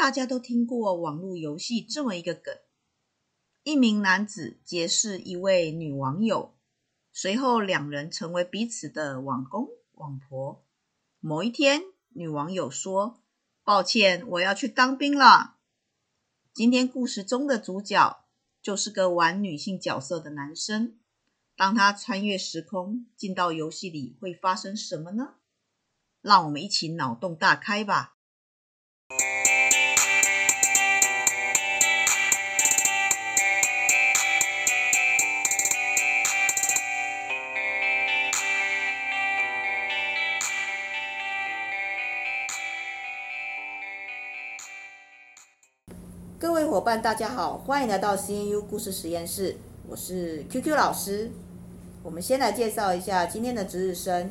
大家都听过网络游戏这么一个梗：一名男子结识一位女网友，随后两人成为彼此的网公网婆。某一天，女网友说：“抱歉，我要去当兵了。”今天故事中的主角就是个玩女性角色的男生。当他穿越时空进到游戏里，会发生什么呢？让我们一起脑洞大开吧！各位伙伴，大家好，欢迎来到 CNU 故事实验室，我是 QQ 老师。我们先来介绍一下今天的值日生，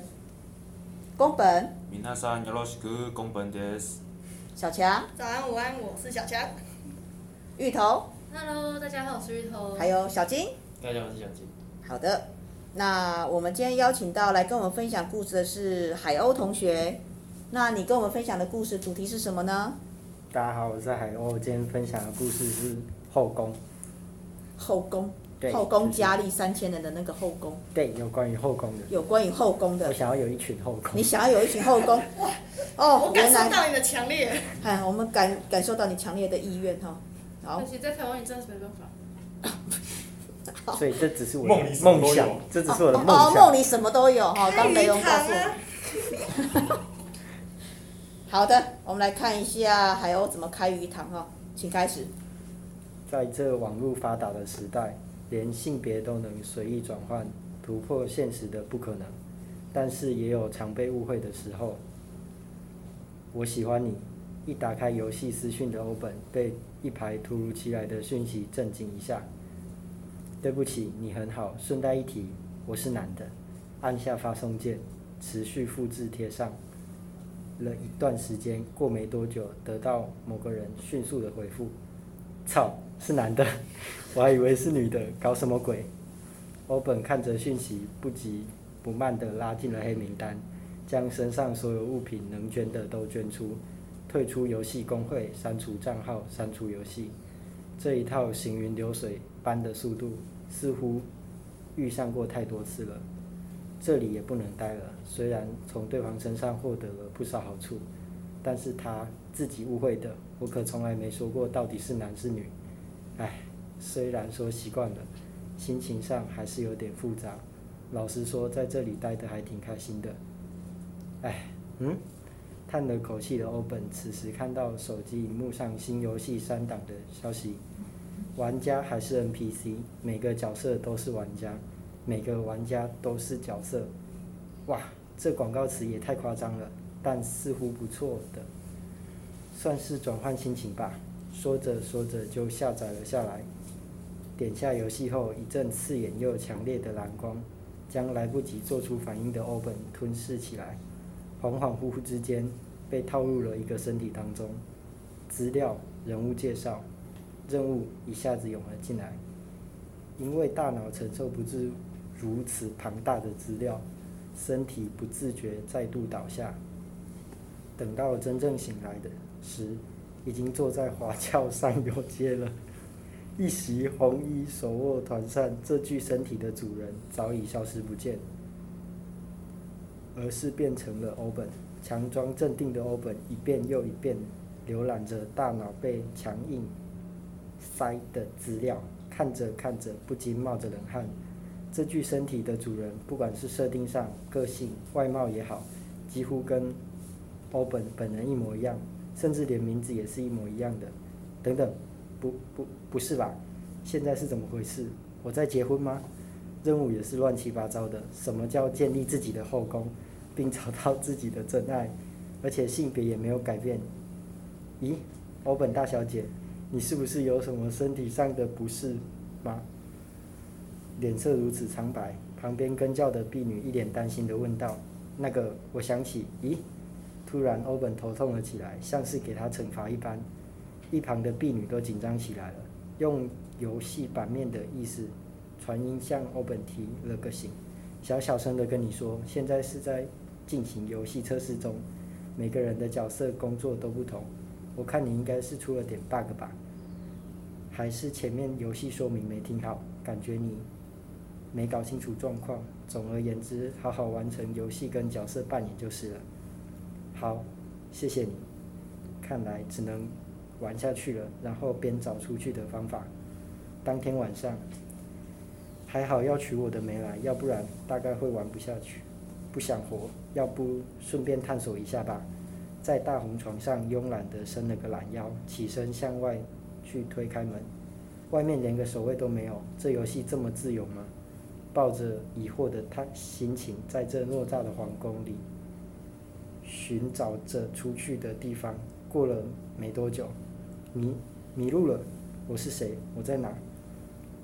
宫本。皆さんよろしく、宫本です。小强。早安，午安，我是小强。芋头。Hello，大家好，我是芋头。还有小金。大家好，我是小金。好的，那我们今天邀请到来跟我们分享故事的是海鸥同学。那你跟我们分享的故事主题是什么呢？ 大家好，我是海鸥。今天分享的故事是后宫。后宫。对，后宫佳丽三千人的那个后宫，对，有关于后宫的，有关于后宫的。我想要有一群后宫。你想要有一群后宫？哦，我感受到你的强烈。哎，我们感感受到你强烈的意愿哈。好。可惜在台湾，你真的是没办法。所以这只是我的梦想，这只是我的梦想。哦，梦里什么都有哈，刚雷龙告诉我。好的，我们来看一下海鸥怎么开鱼塘哈，请开始。在这网络发达的时代。连性别都能随意转换，突破现实的不可能，但是也有常被误会的时候。我喜欢你，一打开游戏私讯的欧本，被一排突如其来的讯息震惊一下。对不起，你很好。顺带一提，我是男的。按下发送键，持续复制贴上了一段时间，过没多久，得到某个人迅速的回复。操，是男的，我还以为是女的，搞什么鬼？欧本看着讯息，不急不慢的拉进了黑名单，将身上所有物品能捐的都捐出，退出游戏公会，删除账号，删除游戏。这一套行云流水般的速度，似乎遇上过太多次了。这里也不能待了。虽然从对方身上获得了不少好处，但是他自己误会的。我可从来没说过到底是男是女，唉，虽然说习惯了，心情上还是有点复杂。老实说，在这里待的还挺开心的。唉，嗯，叹了口气的欧本此时看到手机荧幕上新游戏删档的消息，玩家还是 NPC，每个角色都是玩家，每个玩家都是角色。哇，这广告词也太夸张了，但似乎不错的。算是转换心情吧。说着说着就下载了下来，点下游戏后，一阵刺眼又强烈的蓝光，将来不及做出反应的欧本吞噬起来。恍恍惚惚之间，被套入了一个身体当中。资料、人物介绍、任务一下子涌了进来，因为大脑承受不住如此庞大的资料，身体不自觉再度倒下。等到真正醒来的。时，已经坐在华侨上游街了。一袭红衣，手握团扇，这具身体的主人早已消失不见，而是变成了欧本。强装镇定的欧本，一遍又一遍浏览着大脑被强硬塞的资料，看着看着，不禁冒着冷汗。这具身体的主人，不管是设定上、个性、外貌也好，几乎跟欧本本人一模一样。甚至连名字也是一模一样的，等等，不不不是吧？现在是怎么回事？我在结婚吗？任务也是乱七八糟的。什么叫建立自己的后宫，并找到自己的真爱，而且性别也没有改变？咦，欧本大小姐，你是不是有什么身体上的不适吗？脸色如此苍白，旁边跟教的婢女一脸担心地问道：“那个，我想起，咦？”突然，欧本头痛了起来，像是给他惩罚一般。一旁的婢女都紧张起来了，用游戏版面的意思传音向欧本提了个醒：“小小声的跟你说，现在是在进行游戏测试中，每个人的角色工作都不同。我看你应该是出了点 bug 吧？还是前面游戏说明没听好？感觉你没搞清楚状况。总而言之，好好完成游戏跟角色扮演就是了。好，谢谢你。看来只能玩下去了，然后边找出去的方法。当天晚上，还好要娶我的没来，要不然大概会玩不下去，不想活。要不顺便探索一下吧。在大红床上慵懒地伸了个懒腰，起身向外去推开门。外面连个守卫都没有，这游戏这么自由吗？抱着疑惑的他心情，在这偌大的皇宫里寻找着出去的地方。过了没多久，迷迷路了。我是谁？我在哪？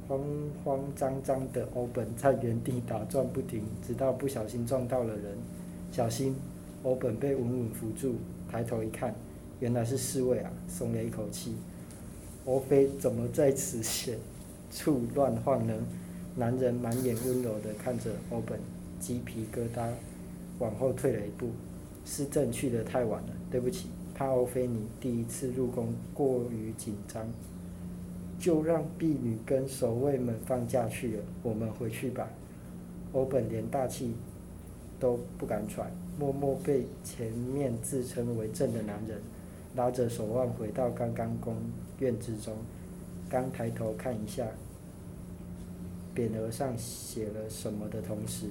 慌慌张张的欧本在原地打转不停，直到不小心撞到了人。小心！欧本被稳稳扶住，抬头一看，原来是侍卫啊，松了一口气。欧菲怎么在此险处乱晃呢？男人满眼温柔地看着欧本，鸡皮疙瘩往后退了一步。是朕去得太晚了，对不起。怕欧菲尼第一次入宫过于紧张，就让婢女跟守卫们放假去了。我们回去吧。欧本连大气都不敢喘，默默被前面自称为朕的男人拉着手腕回到刚刚宫院之中。刚抬头看一下匾额上写了什么的同时，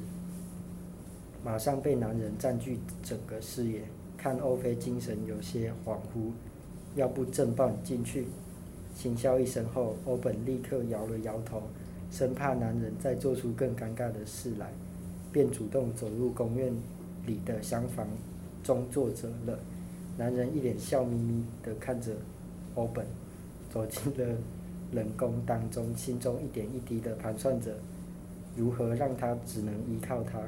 马上被男人占据整个视野。看欧菲精神有些恍惚，要不正抱你进去？轻笑一声后，欧本立刻摇了摇头，生怕男人再做出更尴尬的事来，便主动走入宫院里的厢房中坐着了。男人一脸笑眯眯地看着欧本，走进了冷宫当中，心中一点一滴的盘算着如何让他只能依靠他，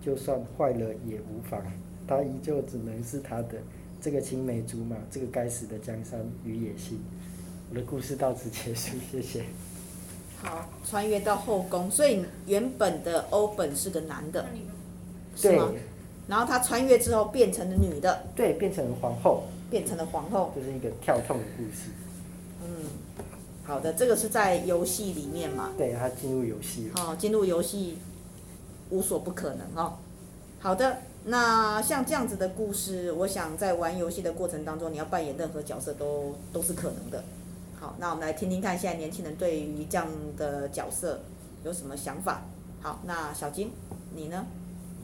就算坏了也无妨。他依旧只能是他的这个青梅竹马，这个该死的江山与野心。我的故事到此结束，谢谢。好，穿越到后宫，所以原本的欧本是个男的，对是吗？然后他穿越之后变成了女的，对，变成了皇后，变成了皇后，就是一个跳痛的故事。嗯，好的，这个是在游戏里面嘛？对，他进入游戏了。哦，进入游戏无所不可能哦。好的。那像这样子的故事，我想在玩游戏的过程当中，你要扮演任何角色都都是可能的。好，那我们来听听看，现在年轻人对于这样的角色有什么想法？好，那小金，你呢？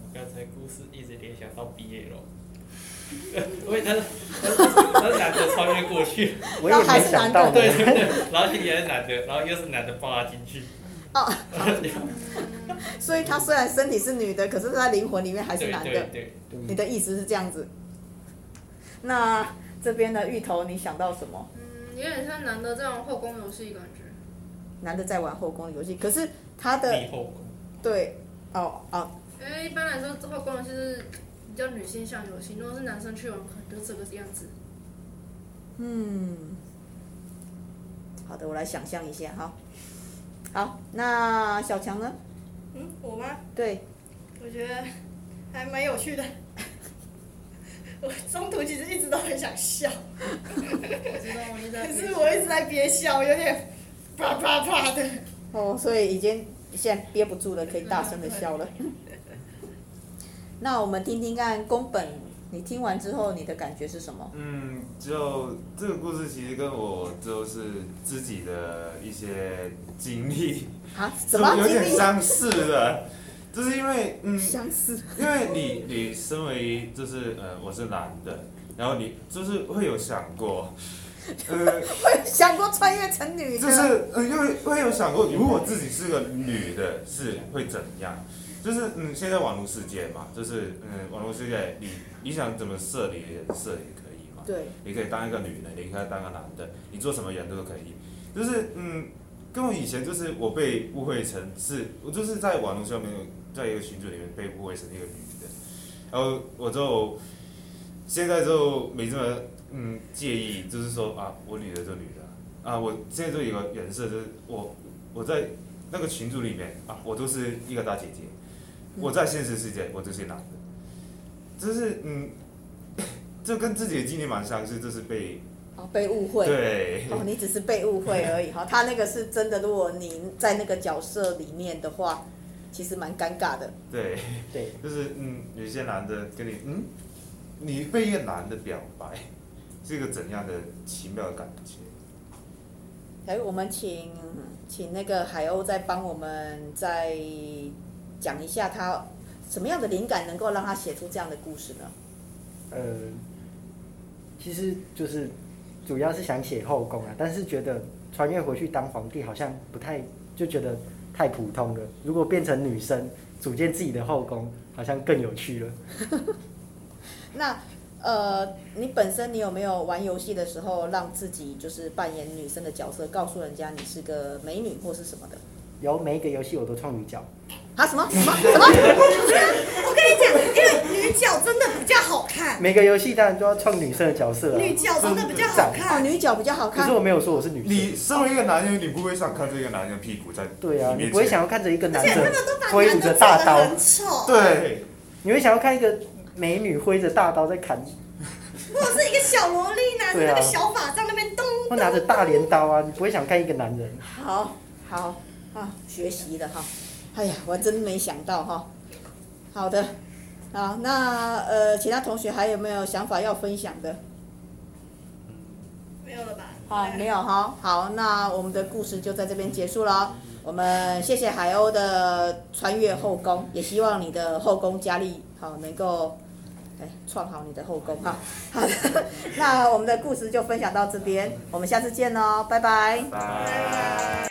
我刚才故事一直联想到毕业了，因 为他是他是男的穿越过去，我也没想到对 对对，然后也是男的，然后又是男的抱他进去。哦。所以他虽然身体是女的，可是他灵魂里面还是男的。对对对。你的意思是这样子？那这边的芋头，你想到什么？嗯，有点像男的在玩后宫游戏感觉。男的在玩后宫游戏，可是他的。后宫。对，哦哦。因为一般来说，后宫游戏是比较女性向游戏，如果是男生去玩，可能就这个样子。嗯。好的，我来想象一下哈。好，那小强呢？嗯，我吗？对。我觉得还蛮有趣的。我中途其实一直都很想笑。我知道，我一直在。可是我一直在憋笑，有点啪啪啪的。哦，所以已经现在憋不住了，可以大声的笑了。那我们听听看宫本。你听完之后，你的感觉是什么？嗯，就这个故事其实跟我就是自己的一些经历，啊，怎么有点相似的，就是因为嗯，相似，因为你你身为就是呃我是男的，然后你就是会有想过，呃，会想过穿越成女的，就是呃因为会有想过如果自己是个女的，是会怎样？就是嗯，现在网络世界嘛，就是嗯，网络世界，你你想怎么设你的人设也可以嘛。对。你可以当一个女的，你可以当个男的，你做什么人都可以。就是嗯，跟我以前就是我被误会成是，我就是在网络上面，在一个群组里面被误会成一个女的，然后我就现在就没这么嗯介意，就是说啊，我女的就女的，啊，我现在就有一个人设，就是我我在那个群组里面啊，我都是一个大姐姐。我在现实世界，我就是男的，就是嗯，就跟自己的经历蛮相似，就是被哦，被误会。对。哦，你只是被误会而已哈，他那个是真的。如果你在那个角色里面的话，其实蛮尴尬的。对。对。就是嗯，有些男的跟你嗯，你被一个男的表白，是一个怎样的奇妙的感觉？哎，我们请请那个海鸥再帮我们再讲一下，他什么样的灵感能够让他写出这样的故事呢？呃，其实就是主要是想写后宫啊，但是觉得穿越回去当皇帝好像不太，就觉得太普通了。如果变成女生组建自己的后宫，好像更有趣了。那呃，你本身你有没有玩游戏的时候，让自己就是扮演女生的角色，告诉人家你是个美女或是什么的？有，每一个游戏我都创女角。啊什么什么什么？我跟你讲，因为女角真的比较好看。每个游戏当然都要创女生的角色啊。女角真的比较好看。哦，女角比较好看。可是我没有说我是女生。你身为一个男人，你不会想看这个男人的屁股在？对啊，你不会想要看着一个男人挥舞着大刀。对。你会想要看一个美女挥着大刀在砍。或者是一个小萝莉拿着那个小法杖那边咚。或拿着大镰刀啊，你不会想看一个男人。好，好啊，学习的哈。哎呀，我真没想到哈。好的，好，那呃，其他同学还有没有想法要分享的？没有了吧？好，没有哈。好，那我们的故事就在这边结束了。我们谢谢海鸥的穿越后宫，也希望你的后宫佳丽好能够哎创好你的后宫哈。好的，那我们的故事就分享到这边，我们下次见喽，拜拜。拜拜。